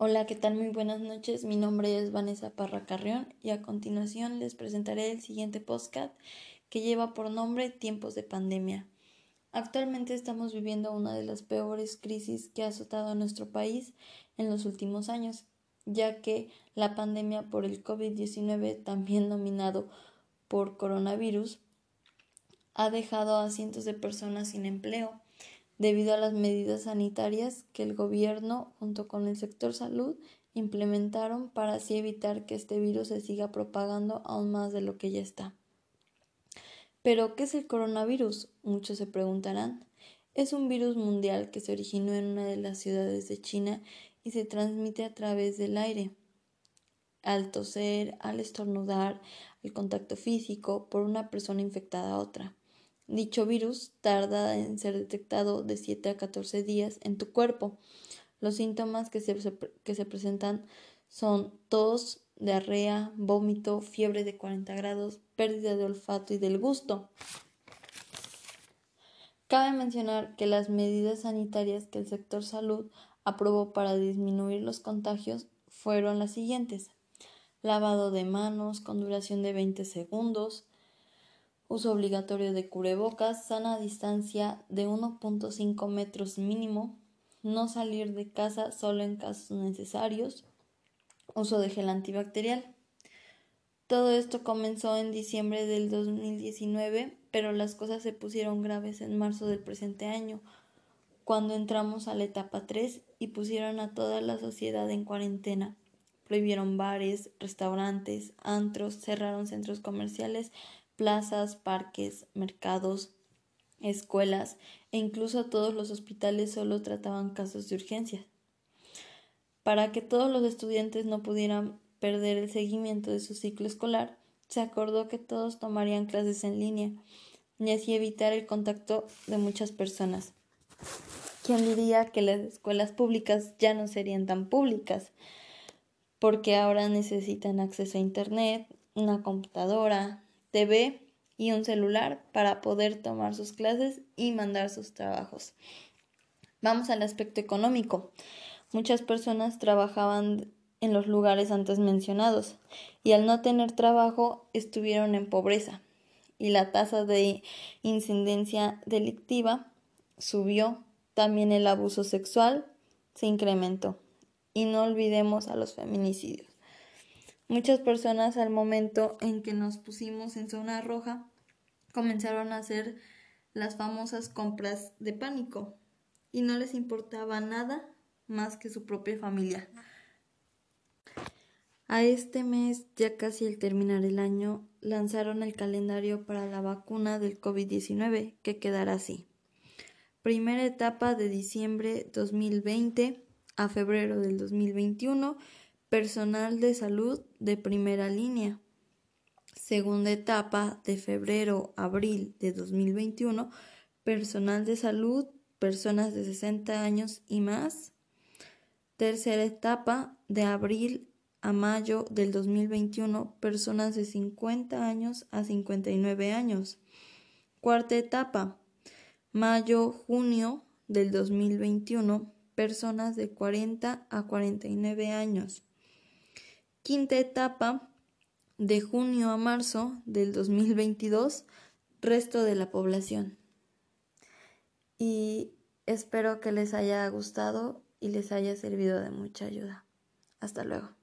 Hola, ¿qué tal? Muy buenas noches. Mi nombre es Vanessa Parra Carrión y a continuación les presentaré el siguiente podcast que lleva por nombre Tiempos de Pandemia. Actualmente estamos viviendo una de las peores crisis que ha azotado a nuestro país en los últimos años, ya que la pandemia por el COVID-19, también nominado por coronavirus, ha dejado a cientos de personas sin empleo debido a las medidas sanitarias que el gobierno junto con el sector salud implementaron para así evitar que este virus se siga propagando aún más de lo que ya está. Pero, ¿qué es el coronavirus? Muchos se preguntarán. Es un virus mundial que se originó en una de las ciudades de China y se transmite a través del aire. Al toser, al estornudar, al contacto físico por una persona infectada a otra. Dicho virus tarda en ser detectado de 7 a 14 días en tu cuerpo. Los síntomas que se, que se presentan son tos, diarrea, vómito, fiebre de 40 grados, pérdida de olfato y del gusto. Cabe mencionar que las medidas sanitarias que el sector salud aprobó para disminuir los contagios fueron las siguientes. Lavado de manos con duración de 20 segundos, uso obligatorio de cubrebocas, sana distancia de 1.5 metros mínimo, no salir de casa solo en casos necesarios, uso de gel antibacterial. Todo esto comenzó en diciembre del 2019, pero las cosas se pusieron graves en marzo del presente año, cuando entramos a la etapa 3 y pusieron a toda la sociedad en cuarentena. Prohibieron bares, restaurantes, antros, cerraron centros comerciales, plazas, parques, mercados, escuelas e incluso todos los hospitales solo trataban casos de urgencia. Para que todos los estudiantes no pudieran perder el seguimiento de su ciclo escolar, se acordó que todos tomarían clases en línea y así evitar el contacto de muchas personas. ¿Quién diría que las escuelas públicas ya no serían tan públicas? Porque ahora necesitan acceso a Internet, una computadora, TV y un celular para poder tomar sus clases y mandar sus trabajos. Vamos al aspecto económico. Muchas personas trabajaban en los lugares antes mencionados y al no tener trabajo estuvieron en pobreza y la tasa de incidencia delictiva subió. También el abuso sexual se incrementó. Y no olvidemos a los feminicidios. Muchas personas al momento en que nos pusimos en zona roja comenzaron a hacer las famosas compras de pánico y no les importaba nada más que su propia familia. A este mes, ya casi al terminar el año, lanzaron el calendario para la vacuna del COVID-19, que quedará así. Primera etapa de diciembre 2020 a febrero del 2021 Personal de salud de primera línea. Segunda etapa de febrero a abril de 2021. Personal de salud, personas de 60 años y más. Tercera etapa de abril a mayo del 2021. Personas de 50 años a 59 años. Cuarta etapa. Mayo-junio del 2021. Personas de 40 a 49 años quinta etapa de junio a marzo del 2022, resto de la población. Y espero que les haya gustado y les haya servido de mucha ayuda. Hasta luego.